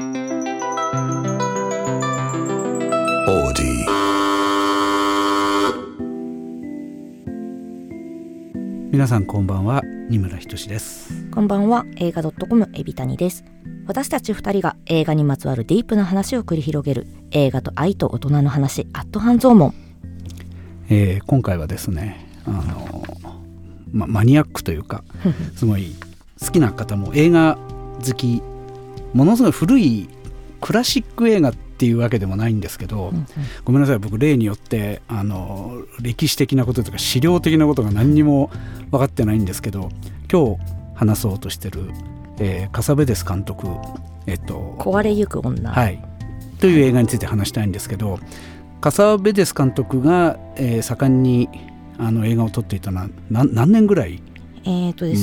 皆さんこんばんは。二村ひとしです。こんばんは。映画ドットコムエビタニです。私たち二人が映画にまつわるディープな話を繰り広げる映画と愛と大人の話アットハンゾーモン、えー、今回はですねあの、ま、マニアックというかすごい好きな方も映画好きものすごい古いクラシック映画っていうわけでもないんですけど、うんうん、ごめんなさい僕例によってあの歴史的なこととか資料的なことが何にも分かってないんですけど今日話そうとしてる、えー、カサベデス監督えっと壊れゆく女、はい、という映画について話したいんですけどカサベデス監督が、えー、盛んにあの映画を撮っていたのは何何年ぐらい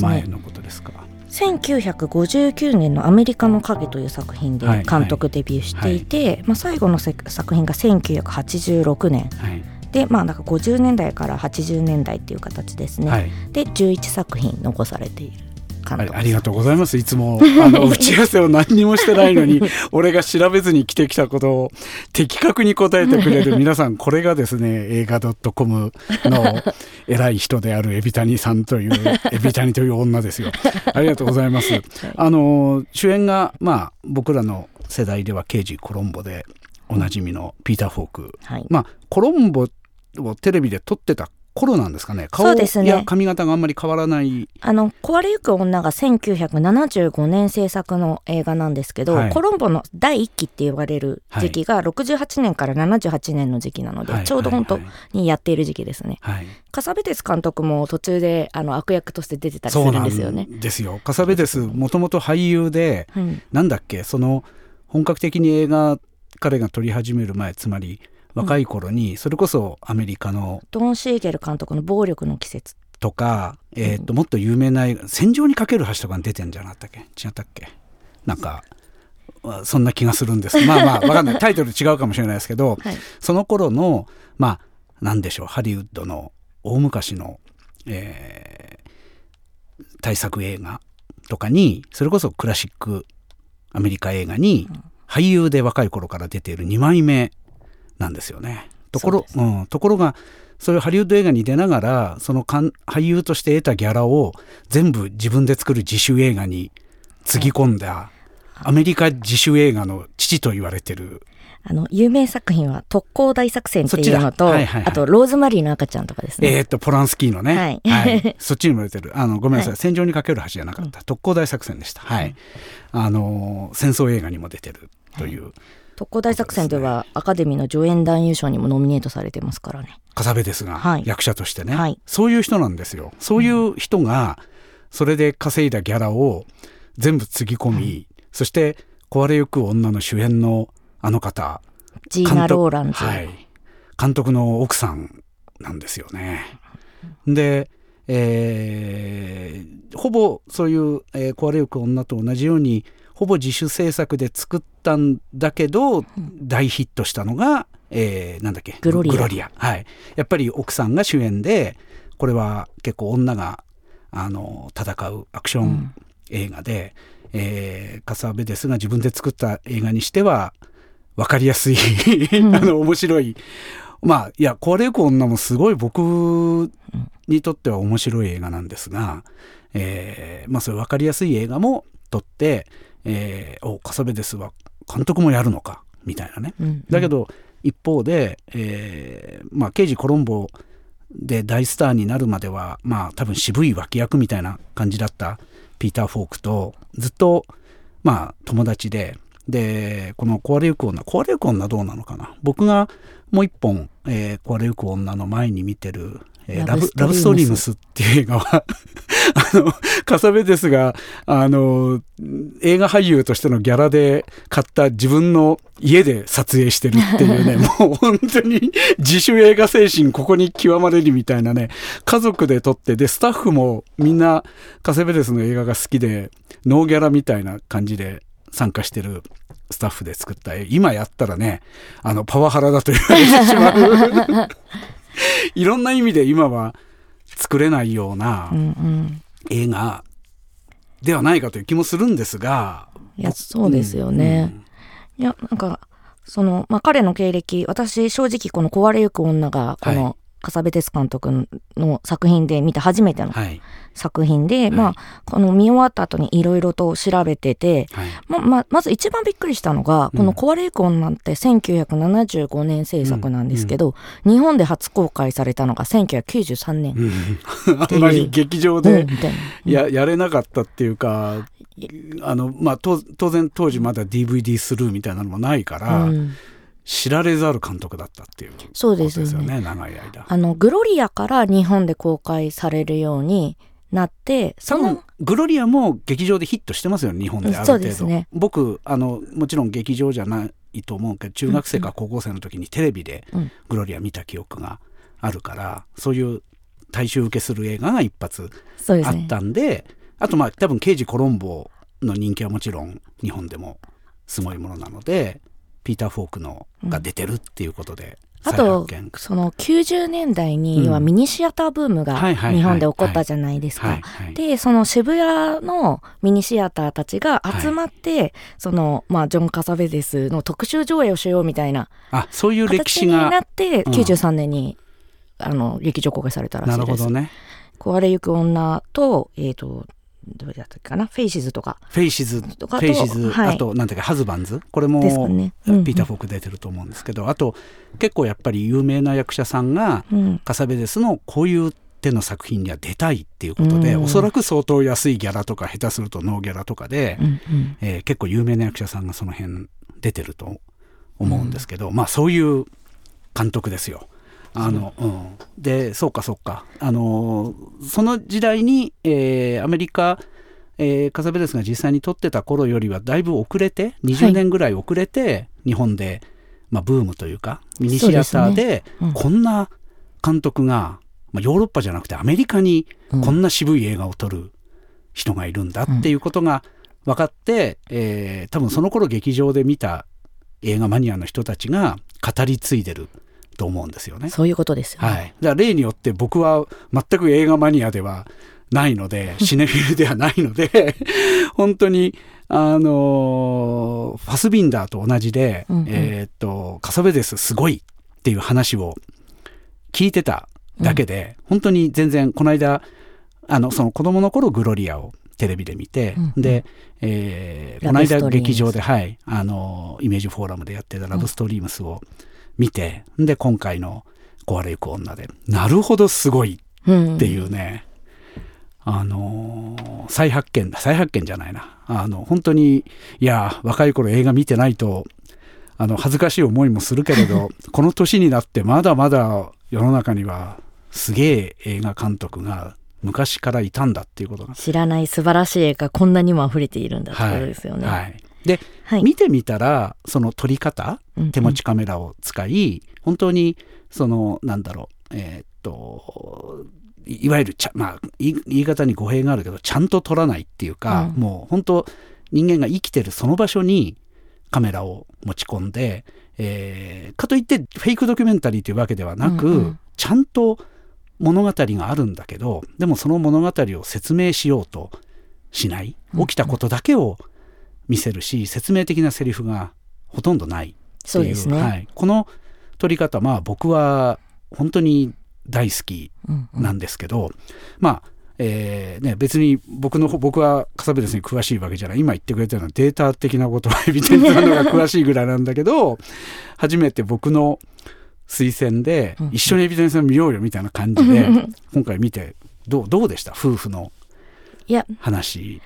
前のことですか、1959年の「アメリカの影」という作品で監督デビューしていて、はいはい、まあ、最後の作品が1986年、はい、でまあなんか50年代から80年代っていう形ですね、で11作品残されているありがとうございます。いつもあの 打ち合わせを何にもしてないのに 俺が調べずに来てきたことを的確に答えてくれる皆さん。これがですね 映画 .com の偉い人であるエビタニさんというエビタニという女ですよ。ありがとうございます、あの主演がまあ僕らの世代では刑事コロンボでおなじみのピーター・フォーク、はい、まあコロンボをテレビで撮ってた頃なんですかね。顔や髪型があんまり変わらない、あの壊れゆく女が1975年制作の映画なんですけど、はい、コロンボの第1期って言われる時期が68年から78年の時期なので、はい、ちょうど本当にやっている時期ですね、はい、カサベテス監督も途中であの悪役として出てたりするんですよね。ですよ。カサベテスもともと俳優で、うん、なんだっけその本格的に映画彼が撮り始める前つまり若い頃にそれこそアメリカの、ドン・シーゲル監督の「暴力の季節」とか、えーともっと有名な「戦場にかける橋」とかに出てんじゃなかったっけ？違ったっけ？なんかそんな気がするんです。まあまあ 分かんない。タイトル違うかもしれないですけど、はい、その頃のまあ何でしょう？ハリウッドの大昔の、えー、大作映画とかにそれこそクラシックアメリカ映画に俳優で若い頃から出ている2枚目なんですよね。ところう、ね、うん、ところがそういうハリウッド映画に出ながらその俳優として得たギャラを全部自分で作る自主映画につぎ込んだ、アメリカ自主映画の父と言われてるあの、有名作品は特攻大作戦っていうのと、はいはいはい、あと、ローズマリーの赤ちゃんとかですね。えー、っと、ポランスキーのね。はい。はい、そっちにも出てる。あの、ごめんなさい。はい、戦場にかける橋じゃなかった。特攻大作戦でした。はい。あの、戦争映画にも出てるという。特攻大作戦ではアカデミーの助演男優賞にもノミネートされてますからね。カサベですが、はい、役者としてね、はい、そういう人なんですよ。そういう人がそれで稼いだギャラを全部つぎ込み、うん、そして壊れゆく女の主演のあの方ジーナ・ローランズ、はい、監督の奥さんなんですよね。で、えー、ほぼそういう、えー、壊れゆく女と同じようにほぼ自主制作で作ったんだけど、うん、大ヒットしたのが、えー、なんだっけ？グロリア。はい、やっぱり奥さんが主演でこれは結構女があの戦うアクション映画で、うん、えー、カサベデスが自分で作った映画にしては分かりやすい あの面白い。まあいや壊れゆく女もすごい僕にとっては面白い映画なんですが、えー、まあそういう分かりやすい映画も撮ってえー、おカサベデスは監督もやるのか。みたいなね、うんうん、だけど一方で、えー、まあ、刑事コロンボで大スターになるまではまあ多分渋い脇役みたいな感じだった。ピーター・フォークとずっとまあ友達で。でこの「壊れゆく女」壊れゆく女どうなのかな。僕がもう一本、えー、壊れゆく女の前に見てるえー、ラブラブストーリームスっていう映画は あのカサベですがあの映画俳優としてのギャラで買った自分の家で撮影してるっていうね もう本当に自主映画精神ここに極まれるみたいなね家族で撮ってでスタッフもみんなカセベデスの映画が好きでノーギャラみたいな感じで参加してるスタッフで作った絵今やったらねあのパワハラだと言われてしまう いろんな意味で今は作れないような映画ではないかという気もするんですが。いやそうですよね、いやなんかその、まあ、彼の経歴私正直この「壊れゆく女」がこの笠部哲監督の作品で見た初めての作品で、はい、まあこの見終わった後にいろいろと調べてて、はい、まままず一番びっくりしたのが、この「壊れゆく女」って1975年制作なんですけど、うんうん、日本で初公開されたのが1993年、うん、あんまり劇場でや,、やれなかったっていうかあの、まあ、当然当時まだ DVD スルーみたいなのもないから、知られざる監督だったっていうことですよね、ね、長い間。あのグロリアから日本で公開されるようになってそのグロリアも劇場でヒットしてますよ日本である程度、ね、僕あのもちろん劇場じゃないと思うけど中学生か高校生の時にテレビでグロリア見た記憶があるから、うん、そういう大衆受けする映画が一発あったんで、ね、あとまあ多分刑事コロンボの人気はもちろん日本でもすごいものなのでピーター・フォークのが出てるっていうことで、あとその90年代にはミニシアターブームが日本で起こったじゃないですか。でその渋谷のミニシアターたちが集まって、はい、そのまあジョン・カサベデスの特集上映をしようみたいなあそういう歴史がになって93年に、うん、あの劇場公開されたらしいです。なるほどね。壊れゆく女と,、えーとどれだったかな？フェイシズとか。フェイシズとかフェイシズ、はい、あとなんていうかハズバンズ？これも、ねうんうん、ピーター・フォーク出てると思うんですけどあと結構やっぱり有名な役者さんが、うん、カサベテスのこういう手の作品には出たいっていうことで、うん、おそらく相当安いギャラとか下手するとノーギャラとかで、うんうん、えー、結構有名な役者さんがその辺出てると思うんですけど、うん、まあそういう監督ですよ。あの、うん、でそうかそうか。あのその時代に、えー、アメリカ、えー、カサベレスが実際に撮ってた頃よりはだいぶ遅れて20年ぐらい遅れて、はい、日本で、まあ、ブームというかミニシアターでこんな監督が、まあ、ヨーロッパじゃなくてアメリカにこんな渋い映画を撮る人がいるんだっていうことが分かって、えー、多分その頃劇場で見た映画マニアの人たちが語り継いでると思うんですよね。そういうことですよ、ね、はい。だから例によって僕は全く映画マニアではないので、シネフィルではないので 本当に、あのファスビンダーと同じで、うんうん、えっと、カサベデスすごいっていう話を聞いてただけで、うん、本当に全然、この間、あの、その子供の頃グロリアをテレビで見て、うんうん、で、えー、この間劇場で、はい、あの、イメージフォーラムでやってたラブストリームスを、うん見てで今回の「壊れゆく女で」なるほどすごいっていうね、うん、あの再発見だ。再発見じゃないな。あの本当にいや若い頃映画見てないとあの恥ずかしい思いもするけれど この年になってまだまだ世の中にはすげえ映画監督が昔からいたんだっていうことが。知らない素晴らしい映画こんなにも溢れているんだってことですよね。はい、はいで、はい、見てみたらその撮り方、手持ちカメラを使い本当にそのなんだろうえー、っといわゆるちゃ、まあ、言い方に語弊があるけどちゃんと撮らないっていうか、うん、もう本当人間が生きてるその場所にカメラを持ち込んで、えー、かといってフェイクドキュメンタリーというわけではなく、うんうん、ちゃんと物語があるんだけどでもその物語を説明しようとしない起きたことだけを、うん見せるし説明的なセリフがほとんどないそうですね、はい、この撮り方まあ僕は本当に大好きなんですけど、うんうん、まあえーね、別に僕の僕はカサベデスに詳しいわけじゃない。今言ってくれたようなデータ的なことはエビデンスなのが詳しいぐらいなんだけど初めて僕の推薦で一緒にエビデンスを見ようよみたいな感じで 今回見てどうどうでした？夫婦の話。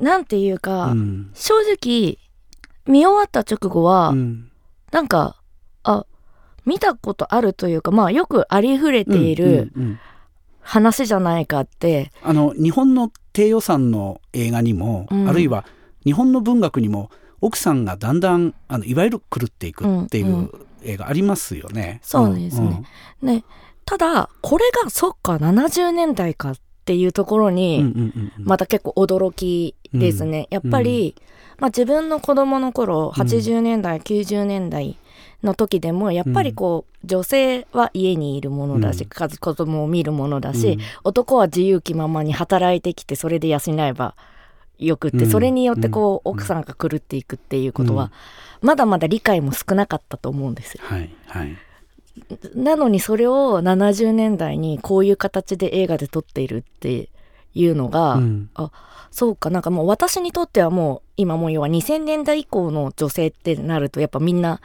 なんていうか、うん、正直見終わった直後は、うん、なんかあ見たことあるというかまあよくありふれている話じゃないかって、あの日本の低予算の映画にも、うん、あるいは日本の文学にも奥さんがだんだんあのいわゆる狂っていくっていう映画ありますよね。うんうん、そうですね,、ねただこれがそっか70年代かっっていうところに、また結構驚きですね。やっぱり、まあ、自分の子供の頃、80年代、90年代の時でも、やっぱりこう、女性は家にいるものだし、うん、子供を見るものだし、男は自由気ままに働いてきて、それで養えばよくって、それによってこう、奥さんが狂っていくっていうことは、まだまだ理解も少なかったと思うんですよ。はいはいなのにそれを70年代にこういう形で映画で撮っているっていうのが、うん、あそうか。なんかもう私にとってはもう今もう要は2000年代以降の女性ってなるとやっぱみんな、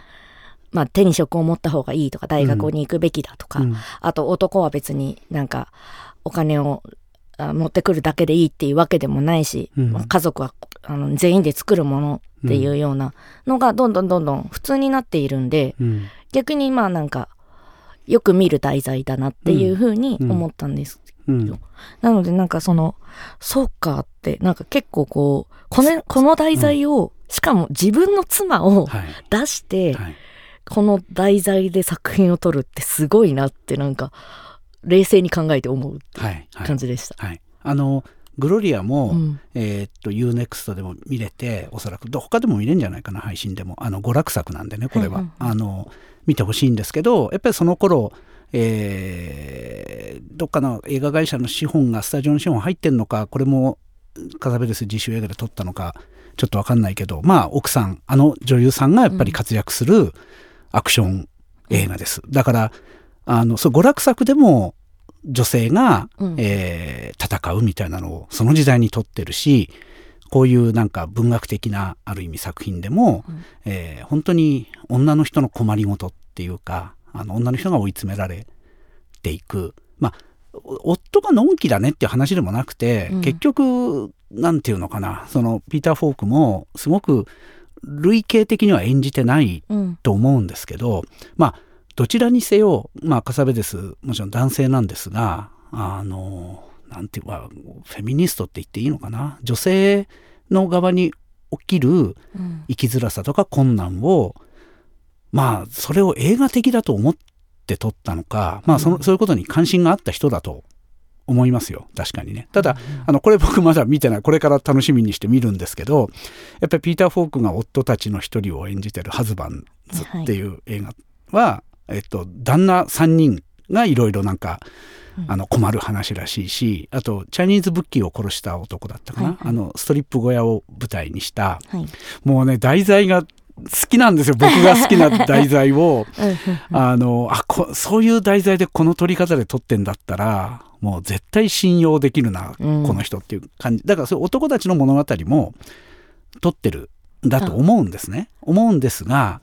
まあ、手に職を持った方がいいとか大学に行くべきだとか、うん、あと男は別になんかお金を持ってくるだけでいいっていうわけでもないし、うん、家族はあの全員で作るものっていうようなのがどんどんどんどん普通になっているんで、うん、逆にまあなんかよく見る題材だなっていうふうに思ったんです。よ。なのでなんかそのそうかってなんか結構こうこのこの題材を、しかも自分の妻を出して、はい。はい、この題材で作品を撮るってすごいなってなんか冷静に考えて思う感じでした。はい、あのグロリアも、うん、えー、っと UNEXT でも見れておそらく他でも見れるんじゃないかな配信でもあの娯楽作なんでねこれは、あの見てほしいんですけどやっぱりその頃えー、どっかの映画会社の資本がスタジオの資本入ってんのかこれもカザベルス自主映画で撮ったのかちょっと分かんないけどまあ奥さんあの女優さんがやっぱり活躍するアクション映画です。だからあのそう娯楽作でも女性が、うん、えー、戦うみたいなのをその時代に撮ってるしこういうなんか文学的なある意味作品でも、うん、えー、本当に女の人の困りごとっていうかあの女の人が追い詰められていくまあ夫がのんきだねっていう話でもなくて、うん、結局なんていうのかなそのピーター・フォークもすごく類型的には演じてないと思うんですけど、うん、まあどちらにせよ、まあ、カサベです。もちろん男性なんですが、あの、なんていうか、フェミニストって言っていいのかな。女性の側に起きる生きづらさとか困難を、うん、まあ、それを映画的だと思って撮ったのか、まあその、そういうことに関心があった人だと思いますよ。確かにね。ただ、あの、これ僕まだ見てない。これから楽しみにして見るんですけど、やっぱりピーター・フォークが夫たちの一人を演じてるハズバンズっていう映画は、えっと、旦那3人がいろいろなんか、あの困る話らしいしあとチャイニーズブッキーを殺した男だったかな、はいはい、あのストリップ小屋を舞台にした、はい、もうね題材が好きなんですよ。僕が好きな題材を。あのあこそういう題材でこの撮り方で撮ってんだったらもう絶対信用できるな、うん、この人っていう感じ。だからそういう男たちの物語も撮ってるんだと思うんですね、思うんですが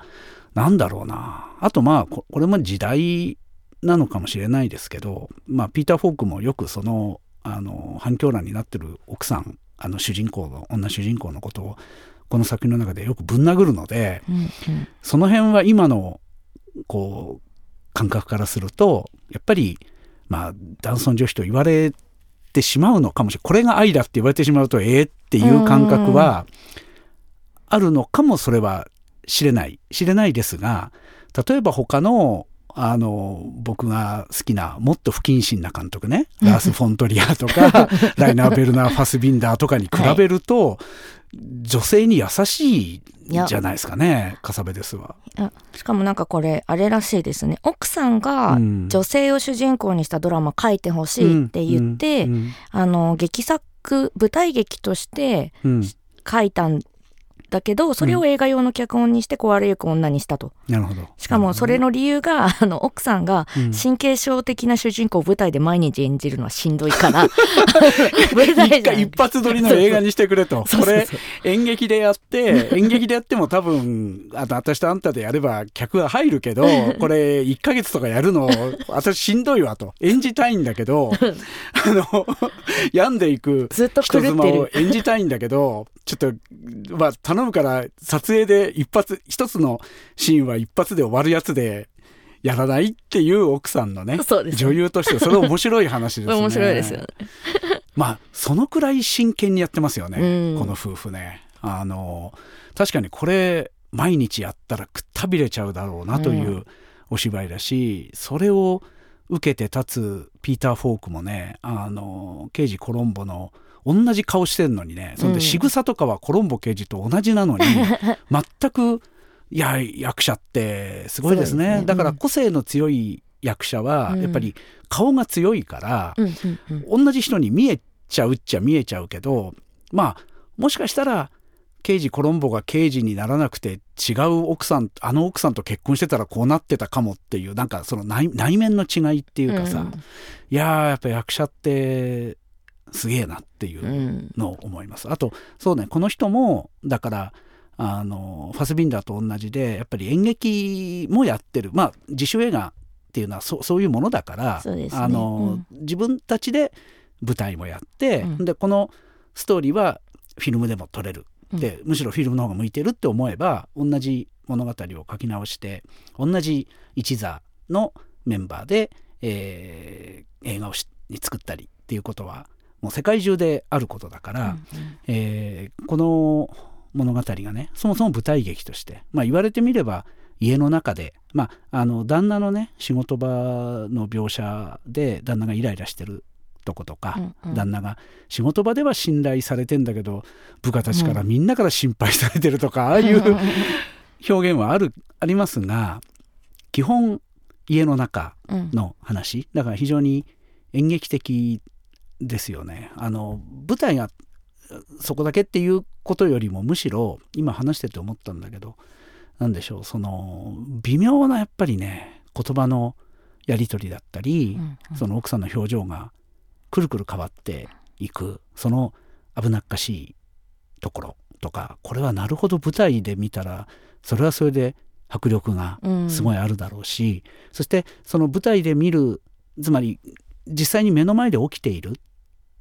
なんだろうな。あとまあこれも時代なのかもしれないですけど、まあ、ピーター・フォークもよくそのあの反響欄になってる奥さんあの主人公の女主人公のことをこの作品の中でよくぶん殴るので、うんうん、その辺は今のこう感覚からするとやっぱりまあ男尊女卑と言われてしまうのかもしれないこれが愛だって言われてしまうとええー、っていう感覚はあるのかもそれは知れない知れないですが例えば他のあの僕が好きなもっと不謹慎な監督ね ラース・フォントリアとかライナー・ベルナー・ファスビンダーとかに比べると、はい、女性に優しいじゃないですかねカサベですわしかもなんかこれあれらしいですね。奥さんが女性を主人公にしたドラマ書いてほしいって言って、うんうんうん、あの劇作舞台劇として書いたんだけどそれを映画用の脚本にして壊れゆく女にしたと、なるほど。しかもそれの理由が あの奥さんが神経症的な主人公を舞台で毎日演じるのはしんどいから。一発撮りの映画にしてくれと。これ演劇でやって 演劇でやっても多分あ私とあんたでやれば客が入るけどこれ1か月とかやるの私しんどいわと。演じたいんだけどあの病んでいく人妻を演じたいんだけどちょっとまあ頼むから撮影で一発一つのシーンは一発で終わるやつでやらないっていう奥さんのね女優としてそれ面白い話ですね。面白いですよね。まあそのくらい真剣にやってますよね、この夫婦ね。あの確かにこれ毎日やったらくったびれちゃうだろうなというお芝居だし、それを受けて立つピーター・フォークもねあの刑事コロンボの同じ顔してんのにねそんで仕草とかはコロンボ刑事と同じなのに、全くいや役者ってすごいですね、ね、だから個性の強い役者はやっぱり顔が強いから、同じ人に見えちゃうっちゃ見えちゃうけどまあもしかしたら刑事コロンボが刑事にならなくて違う奥さんあの奥さんと結婚してたらこうなってたかもっていうなんかその内面の違いっていうかさ、うん、いややっぱ役者ってすげえなっていうのを思います。あとそうねこの人もだからあのファスビンダーと同じでやっぱり演劇もやってる。まあ自主映画っていうのはそそういうものだから、ね、あの、うん、自分たちで舞台もやって、うん、でこのストーリーはフィルムでも撮れる。で、むしろフィルムの方が向いてるって思えば同じ物語を書き直して同じ一座のメンバーで、えー、映画をに作ったりっていうことはもう世界中であることだから、うんうん、えー、この物語がねそもそも舞台劇として、まあ、言われてみれば家の中で、まあ、あの旦那のね仕事場の描写で旦那がイライラしてるとことか、うんうん、旦那が仕事場では信頼されてんだけど部下たちからみんなから心配されてるとか、うん、ああいう 表現はあるありますが基本家の中の話、うん、だから非常に演劇的ですよね。あの舞台がそこだけっていうことよりもむしろ今話してて思ったんだけど何でしょうその微妙なやっぱりね言葉のやり取りだったり、うんうん、その奥さんの表情がくるくる変わっていくその危なっかしいところとかこれはなるほど舞台で見たらそれはそれで迫力がすごいあるだろうし、うん、そしてその舞台で見るつまり実際に目の前で起きている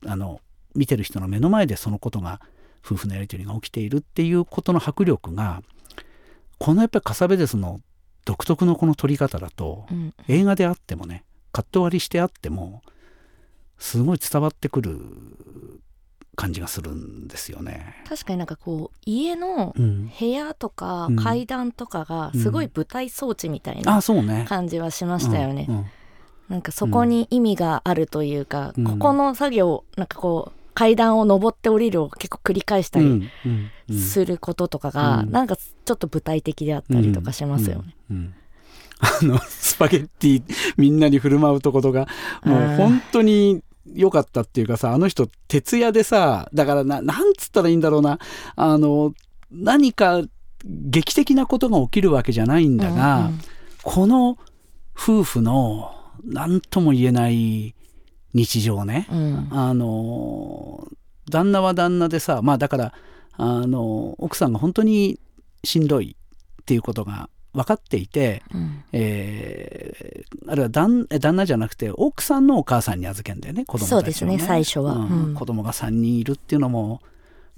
あの見てる人の目の前でそのことが夫婦のやり取りが起きているっていうことの迫力がこのやっぱりカサベデスの独特のこの撮り方だと、うん、映画であってもねカット割りしてあってもすごい伝わってくる感じがするんですよね。確かになんかこう家の部屋とか階段とかがすごい舞台装置みたいな感じはしましたよね。なんかそこに意味があるというか、うん、ここの作業なんかこう階段を上って降りるを結構繰り返したりすることとかが、うん、なんかちょっと具体的であったりとかしますよね。あのスパゲッティみんなに振る舞うとことがもう本当に良かったっていうかさあの人徹夜でさだからななんつったらいいんだろうな。あの何か劇的なことが起きるわけじゃないんだが、うんうん、この夫婦の何とも言えない日常ね、うん、あの旦那は旦那でさまあだからあの奥さんが本当にしんどいっていうことが分かっていて、うん、えー、あるいは旦旦那じゃなくて奥さんのお母さんに預けんだよね子供たちを、ね、そうですね最初は、うん、子供が3人いるっていうのも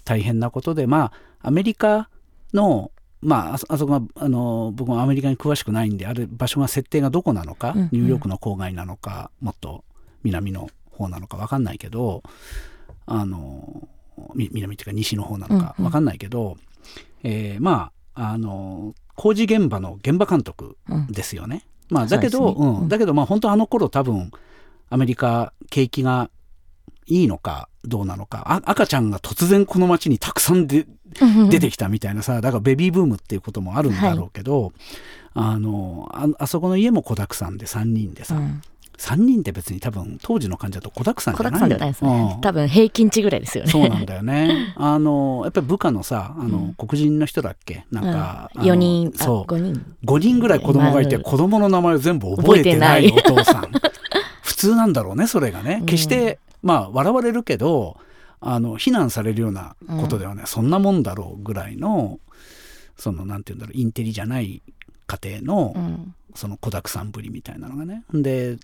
大変なことでまあアメリカのまあ、あそこがあの僕もアメリカに詳しくないんである場所が設定がどこなのか、うんうん、ニューヨークの郊外なのかもっと南の方なのか分かんないけどあの南っていうか西の方なのか分かんないけど、うんうん、えー、まああの工事現場の現場監督ですよね。うん、まあ、だけど、うね、うん、だけどまあ本当あの頃多分アメリカ景気がいいのかどうなのか。赤ちゃんが突然この町にたくさんで出てきたみたいなさだからベビーブームっていうこともあるんだろうけど、はい、あのあそこの家も子だくさんで3人でさ、うん、3人って別に多分当時の患者と子だくさんじゃないんじゃないですね、うん、多分平均値ぐらいですよね。そうなんだよね。あのやっぱり部下のさあの、うん、黒人の人だっけ？なんか、うん、4人そう。5人。5人ぐらい子供がいて、子供の名前を全部覚えてないお父さん。普通なんだろうねそれがね。決して、まあ笑われるけどあの非難されるようなことではね、そんなもんだろうぐらいのそのなんて言うんだろうインテリじゃない家庭の、その子だくさんぶりみたいなのがね。で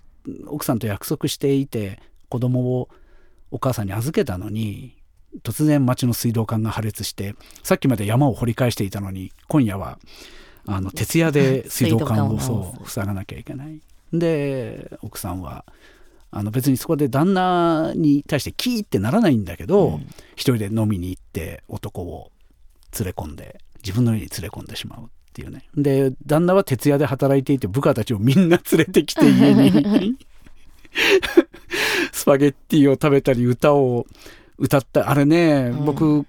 奥さんと約束していて子供をお母さんに預けたのに突然町の水道管が破裂してさっきまで山を掘り返していたのに今夜はあの徹夜で水道管をそう塞がなきゃいけない。で奥さんはあの別にそこで旦那に対してキーってならないんだけど、うん、一人で飲みに行って男を連れ込んで自分の家に連れ込んでしまうっていうね。で旦那は徹夜で働いていて部下たちをみんな連れてきて家に。スパゲッティを食べたり歌を歌った。あれね、うん、僕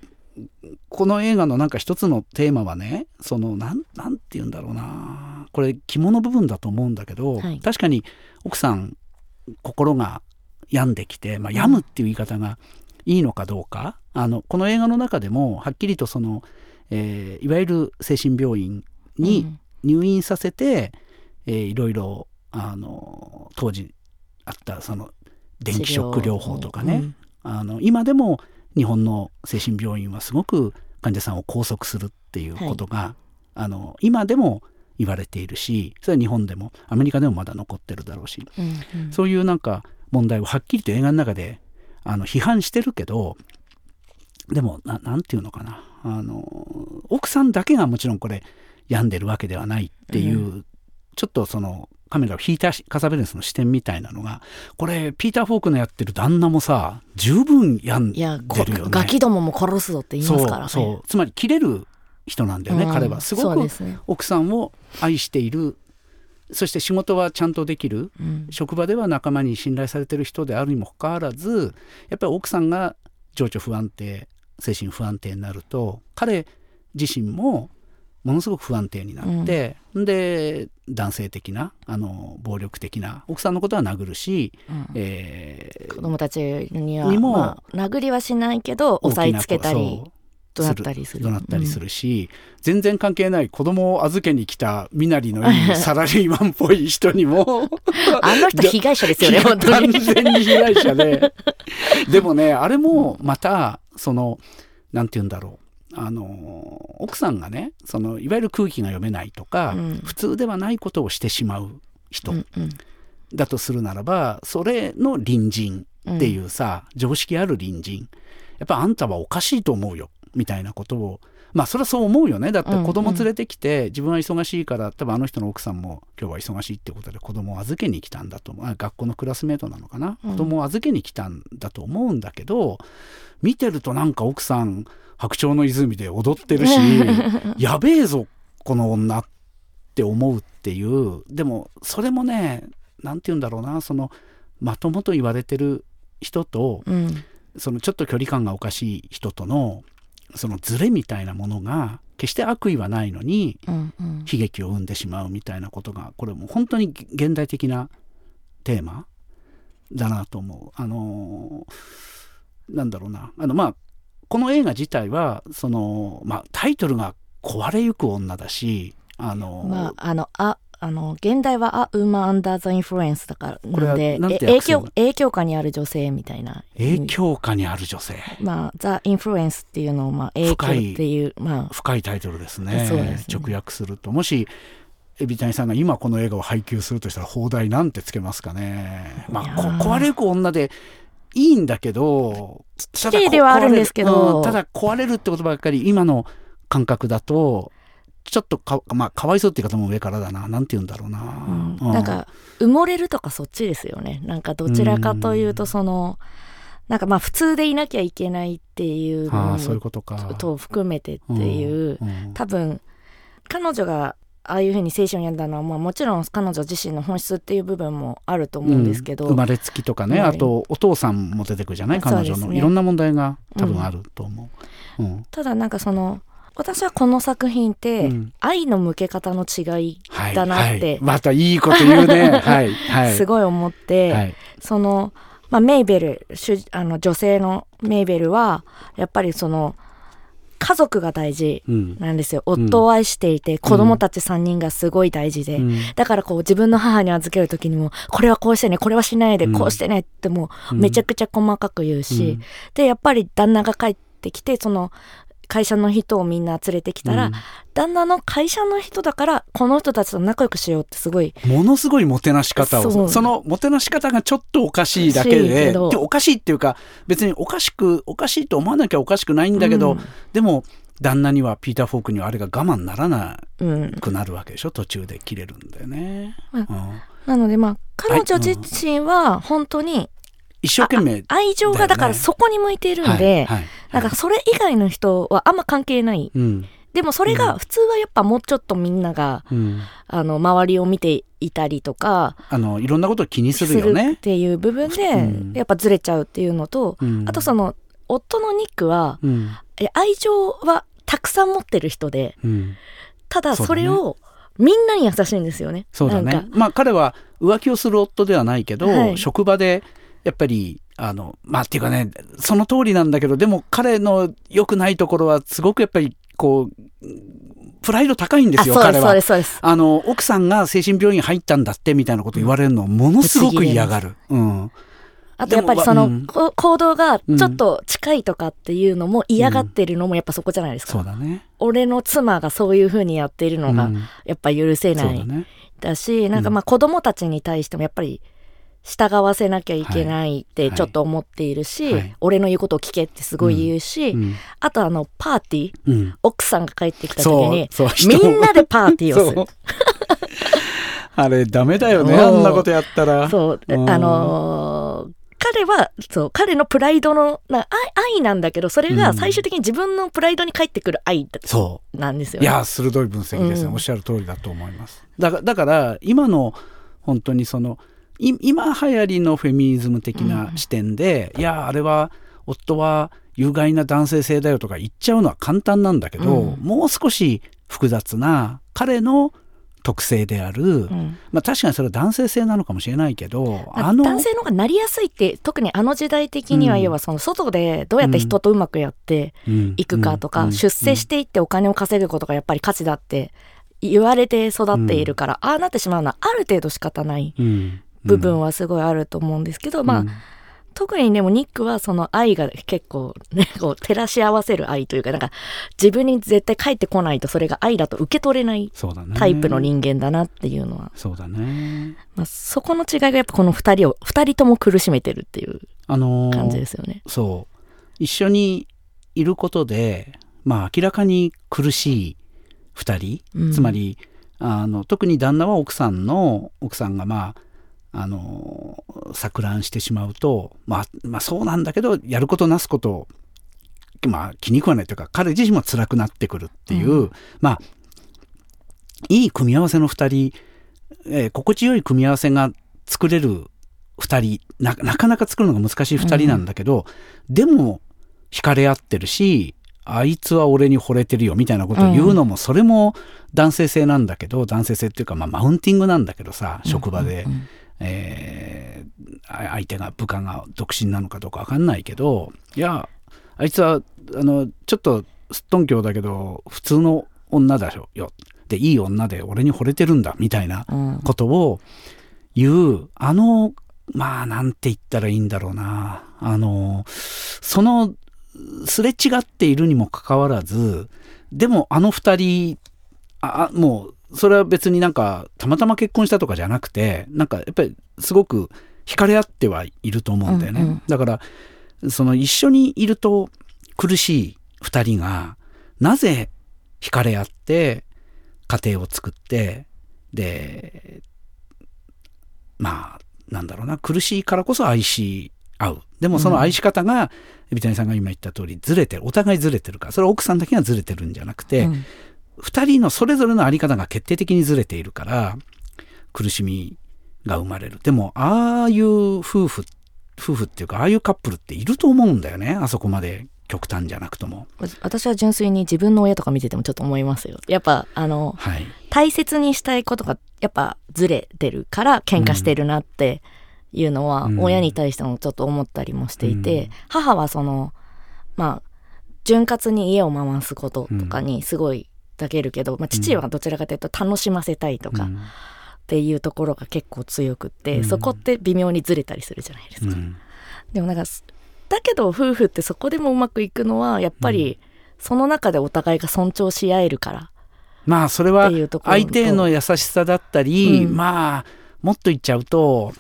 この映画のなんか一つのテーマはねそのなんなんて言うんだろうな。これ肝の部分だと思うんだけど、はい、確かに奥さん心が病んできて、まあ、病むっていう言い方がいいのかどうか。あのこの映画の中でもはっきりとその、えー、いわゆる精神病院に入院させて、うん、えー、いろいろあの当時あったその電気ショック療法とかね、うん、あの今でも日本の精神病院はすごく患者さんを拘束するっていうことが、はい、あの今でも言われているしそれは日本でもアメリカでもまだ残ってるだろうし、うんうん、そういうなんか問題をはっきりと映画の中であの批判してるけどでも何て言うのかなあの奥さんだけがもちろんこれ病んでるわけではないっていう、うん、ちょっとそのカメラを引いたカサベレスの視点みたいなのがこれピーター・フォークのやってる旦那もさ十分病んでるよね。ガキどもも殺すぞって言いますからね。そうつまり切れる人なんだよね、うん、彼は。すごく奥さんを愛している。そして仕事はちゃんとできる、うん、職場では仲間に信頼されてる人であるにもかかわらずやっぱり奥さんが情緒不安定精神不安定になると彼自身もものすごく不安定になって、うん、で男性的なあの暴力的な奥さんのことは殴るし、うん、えー、子供たちにはも、まあ、殴りはしないけど押さえつけたり怒鳴ったりする怒鳴ったりするし、うん、全然関係ない子供を預けに来た身なりのいいサラリーマンっぽい人にも あの人被害者ですよね 本当に。完全に被害者で。でもねあれもまたそのなんて言うんだろう。あの奥さんがねそのいわゆる空気が読めないとか、うん、普通ではないことをしてしまう人だとするならば、それの隣人っていうさ、うん、常識ある隣人。やっぱあんたはおかしいと思うよみたいなことをまあそれはそう思うよね。だって子供連れてきて、自分は忙しいから多分あの人の奥さんも今日は忙しいってことで子供を預けに来たんだと思う。学校のクラスメートなのかな、うん、子供を預けに来たんだと思うんだけど見てるとなんか奥さん白鳥の泉で踊ってるし やべえぞこの女って思うっていう。でもそれもね何て言うんだろうな。そのまともと言われてる人と、うん、そのちょっと距離感がおかしい人とのそのズレみたいなものが決して悪意はないのに悲劇を生んでしまうみたいなことがこれも本当に現代的なテーマだなと思う。あのなんだろうなあのまあこの映画自体はその、まあ、タイトルが「壊れゆく女」だしあのまああのああの現代は「あウーマン・アンダー・ザ・インフルエンス」だからなんで影響影響下にある女性みたいな。影響下にある女性。まあ「ザ・インフルエンス」っていうのを、まあ、影響っていうまあ。深いタイトルですね。そうですね。直訳すると。もし海老谷さんが今この映画を配給するとしたら放題なんてつけますかね。まあ壊れゆく女でいいんだけど綺麗ではあるんですけど、うん、ただ壊れるってことばっかり今の感覚だとちょっとか,、まあ、かわいそうって言い方も上からだな。なんて言うんだろうな、うん。うん、なんか埋もれるとかそっちですよね。なんかどちらかというとその、なんかまあ普通でいなきゃいけないっていうのそういうことか。と含めてっていう、多分彼女がああいうふうに精神を病んだのは、まあ、もちろん彼女自身の本質っていう部分もあると思うんですけど、うん、生まれつきとかね、あとお父さんも出てくるじゃない？彼女の、ね、いろんな問題が多分あると思う、うん、ただなんかその私はこの作品って愛の向け方の違いだなって、はい。はい、またいいこと言うね、はいはい、すごい思って、はい、その、まあ、メイベルあの女性のメイベルはやっぱりその家族が大事なんですよ、うん、夫を愛していて子供たち3人がすごい大事で、うん、だからこう自分の母に預ける時にもこれはこうしてねこれはしないでこうしてねってもうめちゃくちゃ細かく言うし、でやっぱり旦那が帰ってきてその会社の人をみんな連れてきたら、うん、旦那の会社の人だからこの人たちと仲良くしようってすごいものすごいもてなし方をそのもてなし方がちょっとおかしいだけでおかしいっていうか別におかしくおかしいと思わなきゃおかしくないんだけど、うん、でも旦那にはピーター・フォークにはあれが我慢ならなくなるわけでしょ、うん、途中で切れるんだよね。なのでまあ彼女自身は本当に一生懸命、ね、愛情がだからそこに向いているんで、はいはい、なんかそれ以外の人はあんま関係ない、うん、でもそれが普通はやっぱもうちょっとみんなが、うん、あの周りを見ていたりとかあのいろんなことを気にするよね。っていう部分で、うん、やっぱずれちゃうっていうのと、あとその夫のニックは、愛情はたくさん持ってる人で、ただそれを、みんなに優しいんですよね。そうだね。まあ彼は浮気をする夫ではないけど、はい、職場でやっぱりあのまあっていうかねその通りなんだけどでも彼の良くないところはすごくやっぱりこうプライド高いんですよ彼はあの奥さんが精神病院入ったんだってみたいなこと言われるのをものすごく嫌がる。うんあとやっぱりその、うん、行動がちょっと近いとかっていうのも嫌がってるのもやっぱそこじゃないですか。そうだね。俺の妻がそういうふうにやっているのがやっぱ許せない。だし、なんかまあ子供たちに対してもやっぱり従わせなきゃいけないってちょっと思っているし、はい。はい、俺の言うことを聞けってすごい言うし、うん、あとあのパーティー、うん、奥さんが帰ってきた時にみんなでパーティーをする。あれダメだよねあんなことやったら。そう。あのー彼は、そう、彼のプライドのな愛なんだけど、それが最終的に自分のプライドに返ってくる愛なんですよ、ね、いや、鋭い分析ですね、うん、おっしゃる通りだと思います。だから、だから今の本当にその、今流行りのフェミニズム的な視点で、うん、いや、あれは、夫は有害な男性性だよとか言っちゃうのは簡単なんだけど、うん、もう少し複雑な彼の特性である、うん、まあ、確かにそれは男性性なのかもしれないけど、あの男性の方がなりやすいって特にあの時代的には、要はその外でどうやって人とうまくやっていくかとか、出世していってお金を稼ぐことがやっぱり価値だって言われて育っているから、ああなってしまうのはある程度仕方ない部分はすごいあると思うんですけど、まあ特にでもニックはその愛が結構ね、こう照らし合わせる愛というか、なんか自分に絶対返ってこないとそれが愛だと受け取れないタイプの人間だなっていうのは。そうだね。まあ、そこの違いがやっぱこの二人を、二人とも苦しめてるっていう感じですよね。あのー、そう。一緒にいることで、まあ明らかに苦しい二人、うん、つまり、あの特に旦那は奥さんの奥さんがまああの錯乱してしまうと、まあ、まあそうなんだけどやることなすことまあ気に食わないというか彼自身も辛くなってくるっていう、うん、まあいい組み合わせの2人、えー、心地よい組み合わせが作れる2人なかなか作るのが難しい2人なんだけど、うん、でも惹かれ合ってるしあいつは俺に惚れてるよみたいなことを言うのも、それも男性性なんだけど男性性っていうか、まあ、マウンティングなんだけどさ職場で。うんうんうんえー、相手が部下が独身なのかどうか分かんないけどいやあいつはあのちょっとすっとんきょうだけど普通の女だよでいい女で俺に惚れてるんだみたいなことを言う、うん、あのまあなんて言ったらいいんだろうなあのそのすれ違っているにもかかわらずでもあの二人あもうそれは別になんかたまたま結婚したとかじゃなくてなんかやっぱりすごく惹かれ合ってはいると思うんだよね、うんうん、だからその一緒にいると苦しい2人がなぜ惹かれ合って家庭を作ってでまあなんだろうな苦しいからこそ愛し合う。でもその愛し方が、うん、谷さんが今言った通りずれてるお互いずれてるからそれは奥さんだけがずれてるんじゃなくて、うん、2人のそれぞれの在り方が決定的にずれているから苦しみが生まれる。でもああいう夫婦夫婦っていうかああいうカップルっていると思うんだよね。あそこまで極端じゃなくとも。私は純粋に自分の親とか見ててもちょっと思いますよ。やっぱあの、はい、大切にしたいことがやっぱずれてるから喧嘩してるなっていうのは、親に対してもちょっと思ったりもしていて、うん、母はそのまあ潤滑に家を回すこととかにすごいだけるけど、まあ、父はどちらかというと楽しませたいとかっていうところが結構強くって、うん、そこって微妙にずれたりするじゃないですか。うん、でもなんかだけど夫婦ってそこでもうまくいくのはやっぱりその中でお互いが尊重し合えるから。まあそれは相手への優しさだったり、うん、まあもっと言っちゃうと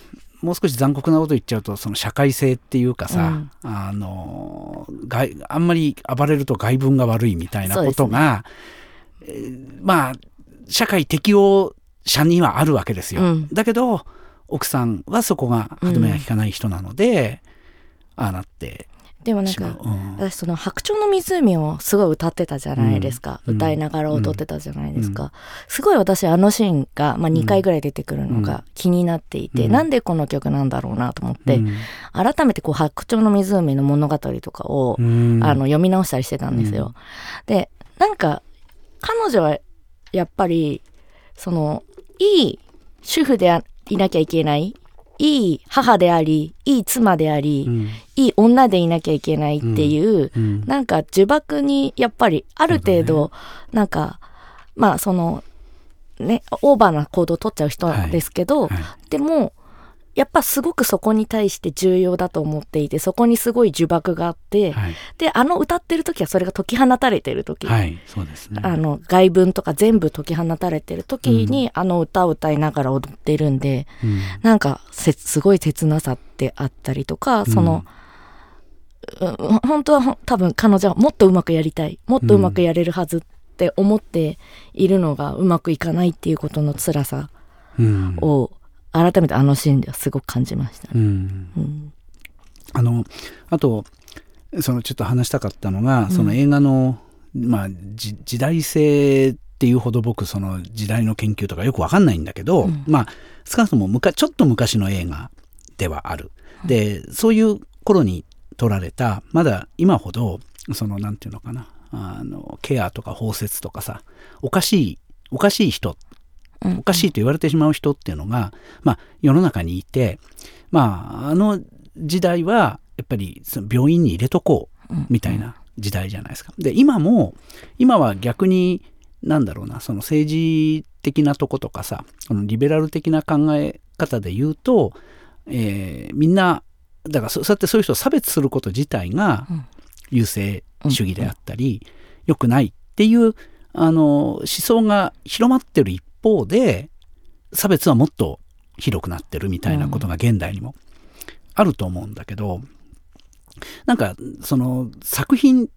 もう少し残酷なこと言っちゃうとその社会性っていうかさ、うん、あのあんまり暴れると外分が悪いみたいなことが、まあ社会適応者にはあるわけですよ。うん、だけど奥さんはそこが歯止めが効かない人なので、うん、ああなってでもなんか、う。ん、私その「白鳥の湖」をすごい歌ってたじゃないですか、うん、歌いながら踊ってたじゃないですか、うん、すごい私あのシーンが、まあ、2回ぐらい出てくるのが気になっていて、うん、なんでこの曲なんだろうなと思って、改めてこう「白鳥の湖」の物語とかを、あの読み直したりしてたんですよ。でなんか彼女はやっぱりそのいい主婦でいなきゃいけないいい母でありいい妻であり、うん、いい女でいなきゃいけないっていう、うん、なんか呪縛にやっぱりある程度、ね、なんかまあそのねオーバーな行動を取っちゃう人なんですけど、はい。はい、でもやっぱすごくそこに対して重要だと思っていてそこにすごい呪縛があって、はい、であの歌ってる時はそれが解き放たれてる時、はいそうですね、あの外文とか全部解き放たれてる時に、うん、あの歌を歌いながら踊ってるんで、うん、なんかすごい切なさってあったりとかその、うん、本当は多分彼女はもっとうまくやりたいもっとうまくやれるはずって思っているのがうまくいかないっていうことの辛さを、うん改めてあのシーンではすごく感じました、ね、うん、うん、あのあとそのちょっと話したかったのが、うん、その映画の、まあ、時代性っていうほど僕その時代の研究とかよく分かんないんだけど、うん、まあ少なくともちょっと昔の映画ではある。でそういう頃に撮られたまだ今ほどその何て言うのかなあのケアとか包摂とかさおかしいおかしい人おかしいと言われてしまう人っていうのが、まあ、世の中にいて、まあ、あの時代はやっぱりその病院に入れとこうみたいな時代じゃないですか。で今も今は逆になんだろうなその政治的なとことかさこのリベラル的な考え方で言うと、えー、みんなだからそうやってそういう人を差別すること自体が優勢主義であったり、良くないっていうあの思想が広まってる一方で差別はもっとひどくなってるみたいなことが現代にもあると思うんだけど、うん、なんかその作品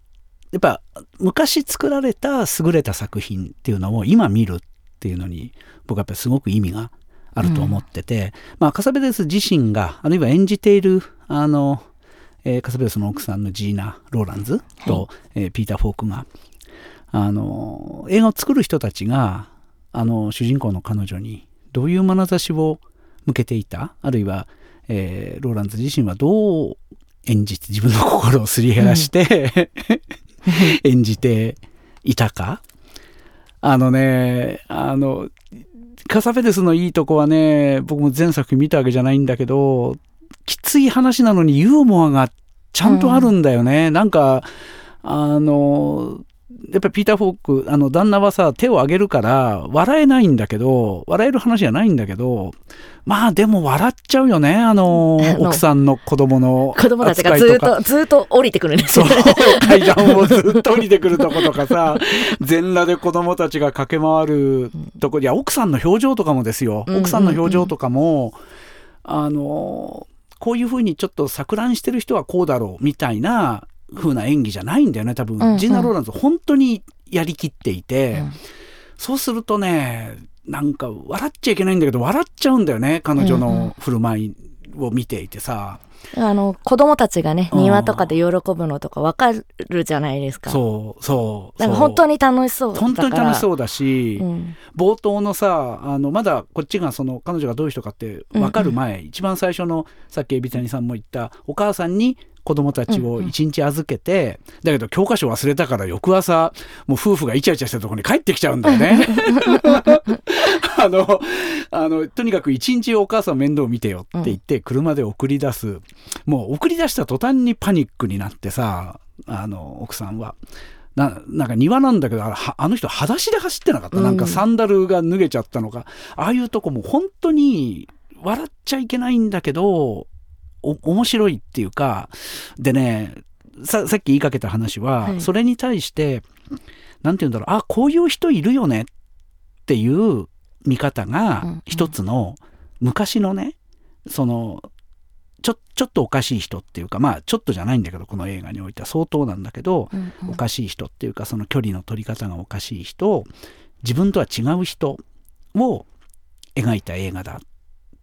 やっぱ昔作られた優れた作品っていうのを今見るっていうのに僕はやっぱりすごく意味があると思ってて、うん、まあカサベデス自身があるいは演じているあの、えー、カサベデスの奥さんのジーナ・ローランズと、はい、えー、ピーター・フォークがあの映画を作る人たちがあの主人公の彼女にどういう眼差しを向けていた？あるいは、えー、ローランズ自身はどう演じて自分の心をすり減らして 演じていたか？あのねあのカサフェデスのいいとこはね僕も前作見たわけじゃないんだけどきつい話なのにユーモアがちゃんとあるんだよね、うん、なんかあのやっぱりピーター・フォークあの旦那はさ手を挙げるから笑えないんだけど笑える話じゃないんだけどまあでも笑っちゃうよねあの 奥さんの子供の子供たちがずっとずっと降りてくるんです。よ階段をずっと降りてくるとことかさ全裸で子供たちが駆け回るとこいや奥さんの表情とかもですよ。奥さんの表情とかも、あのこういうふうにちょっと錯乱してる人はこうだろうみたいな風な演技じゃないんだよね多分、うんうん、ジーナ・ローランズ本当にやりきっていて、うん、そうするとねなんか笑っちゃいけないんだけど笑っちゃうんだよね彼女の振る舞いを見ていてさ。あの子供たちがね庭とかで喜ぶのとか分かるじゃないですか。そうそうなんか本当に楽しそう本当に楽しそうだし、うん、冒頭のさあのまだこっちがその彼女がどういう人かって分かる前、うん。うん、一番最初のさっきエビタニさんも言ったお母さんに子供たちを一日預けて、うんうん、だけど教科書忘れたから翌朝もう夫婦がイチャイチャしたところに帰ってきちゃうんだよね。あのあのとにかく一日お母さん面倒見てよって言って車で送り出す、うん、もう送り出した途端にパニックになってさあの奥さんは。ななんか庭なんだけどあの人裸足で走ってなかった、なんかサンダルが脱げちゃったのか。ああいうとこも本当に笑っちゃいけないんだけど面白いっていうかでねさっき言いかけた話は、はい、それに対して何て言うんだろうあこういう人いるよねっていう見方が一つの昔のねそのちょちょっとおかしい人っていうかまあちょっとじゃないんだけどこの映画においては相当なんだけど、うんうん、おかしい人っていうかその距離の取り方がおかしい人自分とは違う人を描いた映画だっ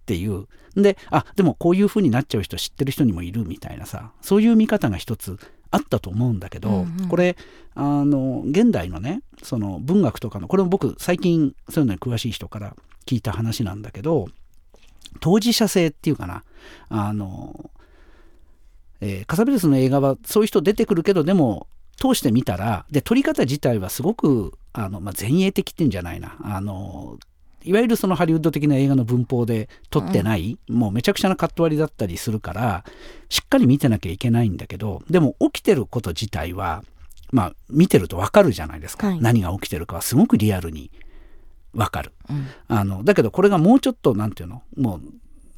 ていう。であでもこういう風になっちゃう人知ってる人にもいるみたいなさ。そういう見方が一つあったと思うんだけど、うんうん、これあの現代のねその文学とかのこれも僕最近そういうのに詳しい人から聞いた話なんだけど当事者性っていうかな。あの、えー、カサベルスの映画はそういう人出てくるけどでも通してみたらで撮り方自体はすごくあの、まあ、前衛的っていうんじゃないな。あのいわゆるそのハリウッド的な映画の文法で撮ってない、うん、もうめちゃくちゃなカット割りだったりするからしっかり見てなきゃいけないんだけどでも起きてること自体はまあ見てるとわかるじゃないですか、はい、何が起きてるかはすごくリアルにわかる、うん、あのだけどこれがもうちょっとなんていうの？もう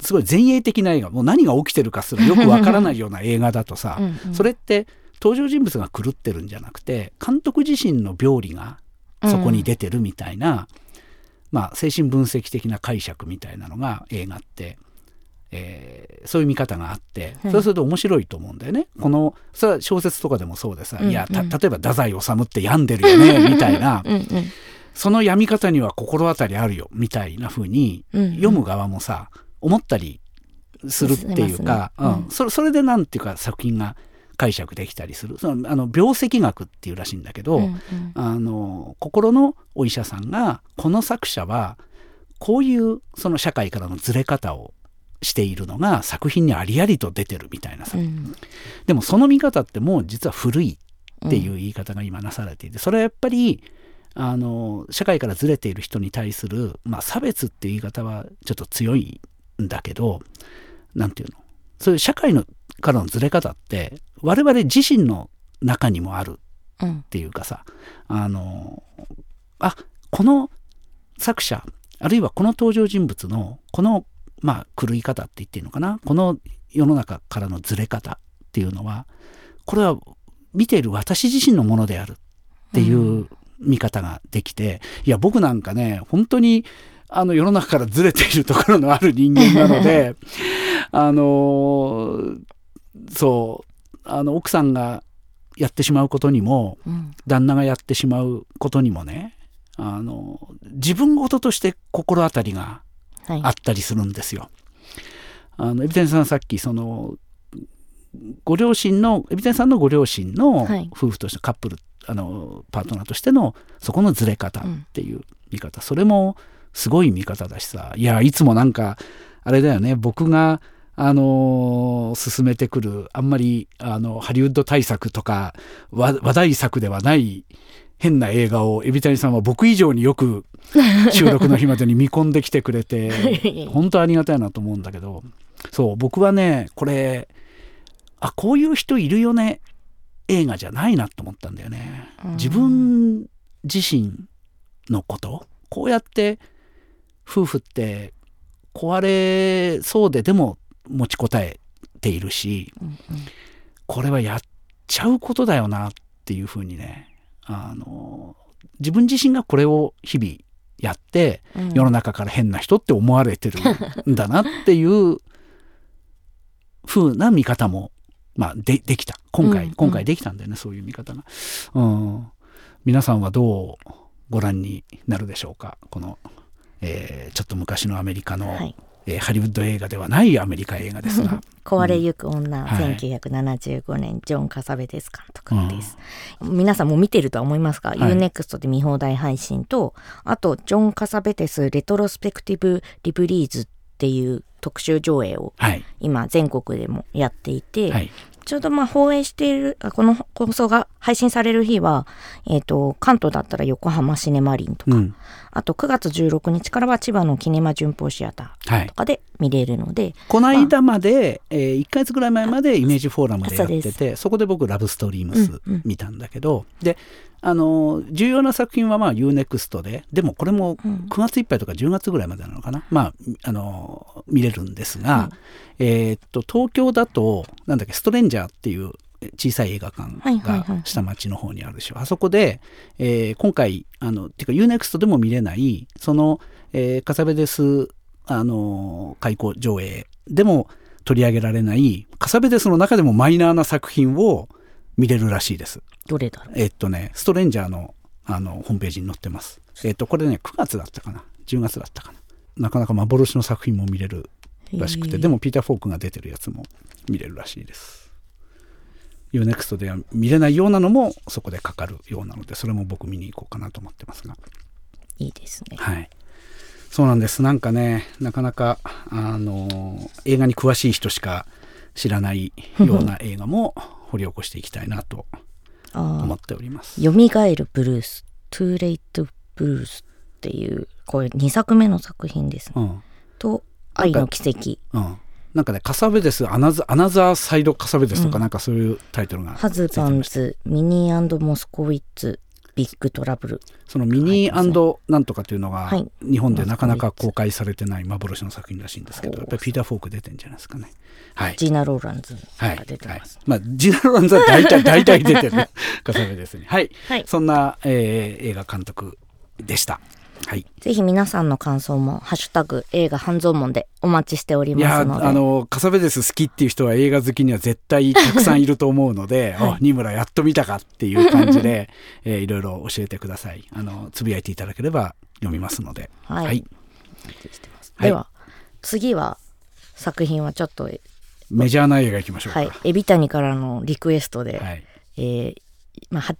すごい前衛的な映画もう何が起きてるかすらよくわからないような映画だとさ うん、それって登場人物が狂ってるんじゃなくて監督自身の病理がそこに出てるみたいな、うん、まあ、精神分析的な解釈みたいなのが映画って、えー、そういう見方があって、そうすると面白いと思うんだよね。このそれは小説とかでもそうでさ、うんうん、いや例えば太宰治って病んでるよねみたいな。うんうん。その病み方には心当たりあるよみたいな風に読む側もさ、思ったりするっていうか、ねうん、それそれでなんていうか作品が解釈できたりする。そのあの病石学っていうらしいんだけど、うんうん、あの心のお医者さんがこの作者はこういうその社会からのずれ方をしているのが作品にありありと出てるみたいなさ、うん、でもその見方ってもう実は古いっていう言い方が今なされていてそれはやっぱりあの社会からずれている人に対する、まあ、差別っていう言い方はちょっと強いんだけど何て言うの？そういう社会のからのずれ方って我々自身の中にもあるっていうかさ、うん、あのあこの作者あるいはこの登場人物のこのまあ狂い方って言っていいのかなこの世の中からのずれ方っていうのはこれは見ている私自身のものであるっていう見方ができて、うん、いや僕なんかね本当にあの世の中からずれているところのある人間なので あのそうあの奥さんがやってしまうことにも、うん、旦那がやってしまうことにもねあの自分事として心当たりがあったりするんですよ。はい、あのエビテンさんさっきそのご両親のエビテンさんのご両親の夫婦としてカップル、はい、あのパートナーとしてのそこのずれ方っていう見方、うん、それもすごい見方だしさ。いやいつもなんかあれだよね。僕があのー、進めてくるあんまりあのハリウッド大作とか話題作ではない変な映画を海老谷さんは僕以上によく 収録の日までに見込んできてくれて本当ありがたいなと思うんだけどそう僕はねこれあこういう人いるよね映画じゃないなと思ったんだよね。自分自身のことこうやって夫婦って壊れそうででも持ちこたえているし、うんうん、これはやっちゃうことだよなっていうふうにねあの自分自身がこれを日々やって、うん、世の中から変な人って思われてるんだなっていう ふうな見方も、まあ、でできた。今回、うんうん、今回できたんだよねそういう見方が、うん。皆さんはどうご覧になるでしょうか？この、えー、ちょっと昔のアメリカの、はいえー、ハリウッド映画ではないアメリカ映画ですが。壊れゆく女、うん、1975年、ジョン・カサベテス監督です、うん、皆さんも見てるとは思いますが、はい、UNEXT で見放題配信とあとジョン・カサベテスレトロスペクティブ・リブリーズっていう特集上映を今全国でもやっていて、はい、ちょうどまあ放映している、この放送が配信される日は、えっ、ー、と、関東だったら横浜シネマリンとか、うん、あと9月16日からは千葉のキネマ旬報シアターとかで見れるので。はい、この間まで、まあ、えー、1か月ぐらい前までイメージフォーラムでやってて、そこで僕ラブストリームス見たんだけど、うんうん、で、あの重要な作品はまあ UNEXT ででもこれも9月いっぱいとか10月ぐらいまでなのかな、うん、まああの見れるんですが、うん、えー、っと東京だとなんだっけストレンジャーっていう小さい映画館が下町の方にあるでしょ。う、あそこで、えー、今回あのっていうか UNEXT でも見れないその、えー、カサベデスあの開講上映でも取り上げられないカサベデスの中でもマイナーな作品を見れるらしいです。どれだろう？えっとね、ストレンジャーのあのホームページに載ってます。えっと、これね、9月だったかな。10月だったかな。なかなか幻の作品も見れるらしくて、でもピーター・フォークが出てるやつも見れるらしいです。UNEXT では見れないようなのもそこでかかるようなので、それも僕見に行こうかなと思ってますが。いいですね。はい。そうなんです。なんかね、なかなか、あの、映画に詳しい人しか知らないような映画も掘り起こしていきたいなと思っております。よみがえるブルース、Too Late Blues っていうこれ2作目の作品ですね、うん、と「愛の奇跡」うん。なんかね、カサベテス、 another side カサベテスとか、なんかそういうタイトルが、ハズバンズ、ミニーモスコウィッツ、 Big Trouble。そのミニーなんとかというのが、日本でなかなか公開されてない幻の作品らしいんですけど、やっぱりピーター・フォーク出てんじゃないですかね。はい、ジナ・ローランズが出てます。はいはい、まあ、ジナ・ローランズは大体、大体出てる、カサベデスに。はい。はい、そんな、えー、映画監督でした。はい、ぜひ皆さんの感想も「ハッシュタグ映画半蔵門」でお待ちしておりますので。いやあのカサベデス好きっていう人は映画好きには絶対たくさんいると思うので「はい、あ二村やっと見たか」っていう感じで、えー、いろいろ教えてください。あのつぶやいていただければ読みますので。はい、はい、では、次は作品はちょっとメジャーな映画いきましょうはい。海老谷からのリクエストで、はい、えー、まあ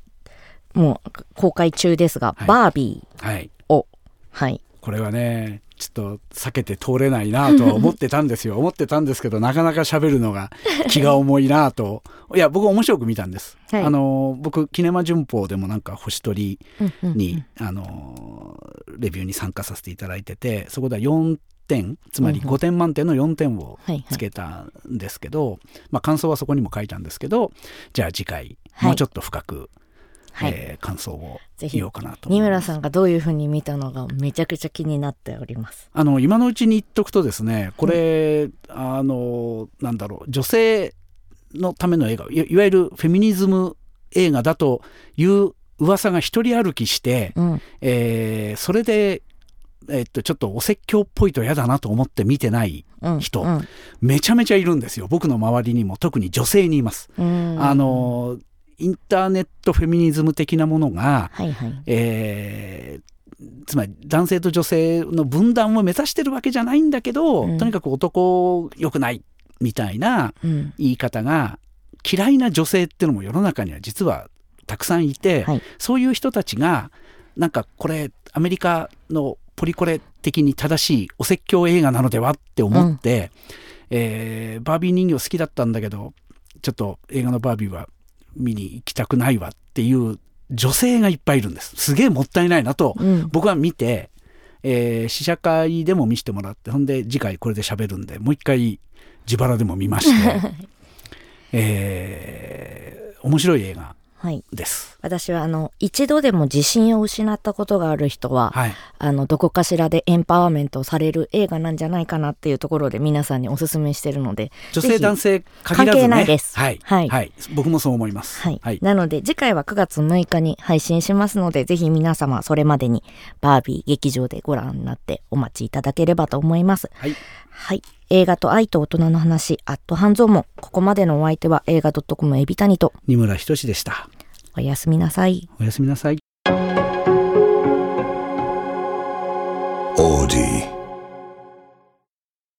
もう公開中ですが、はい、バービーを、はい、これはねちょっと避けて通れないなとは思ってたんですよ。思ってたんですけどなかなか喋るのが気が重いなと。いや僕面白く見たんです、はい、あの僕キネマ旬報でもなんか星取りに、あのレビューに参加させていただいててそこでは4点つまり5点満点の4点をつけたんですけど、まあ、感想はそこにも書いたんですけどじゃあ次回もうちょっと深くはい、えー、感想を言おうかなと二村さんがどういうふうに見たのがめちゃくちゃ気になっておりますあの今のうちに言っとくとですねこれ、うん、あのなんだろう女性のための映画いわゆるフェミニズム映画だという噂が一人歩きして、うん、えー、それでえっと、ちょっとお説教っぽいと嫌だなと思って見てない人、うん。うん、めちゃめちゃいるんですよ。僕の周りにも特に女性にいます。あのインターネットフェミニズム的なものが、はいはい、えー、つまり男性と女性の分断を目指してるわけじゃないんだけど、うん、とにかく男良くないみたいな言い方が、嫌いな女性っていうのも世の中には実はたくさんいて、はい、そういう人たちがなんかこれアメリカのポリコレ的に正しいお説教映画なのではって思って、うん、えー、バービー人形好きだったんだけどちょっと映画のバービーは見に行きたくないわっていう女性がいっぱいいるんです。すげえもったいないなと、僕は見て、えー、試写会でも見せてもらってほんで次回これで喋るんでもう一回自腹でも見まして、えー、面白い映画です。はい、私はあの一度でも自信を失ったことがある人は、はい、あのどこかしらでエンパワーメントされる映画なんじゃないかなっていうところで皆さんにお勧めしてるので女性男性関係ないです、はい、はい、はい、僕もそう思います、はい。なので次回は9月6日に配信しますのでぜひ皆様それまでにバービー劇場でご覧になってお待ちいただければと思います。はい、はい映画と愛と大人の話、アット半蔵門。ここまでのお相手は映画 .com エビタニと二村仁でした。おやすみなさい。おやすみなさい。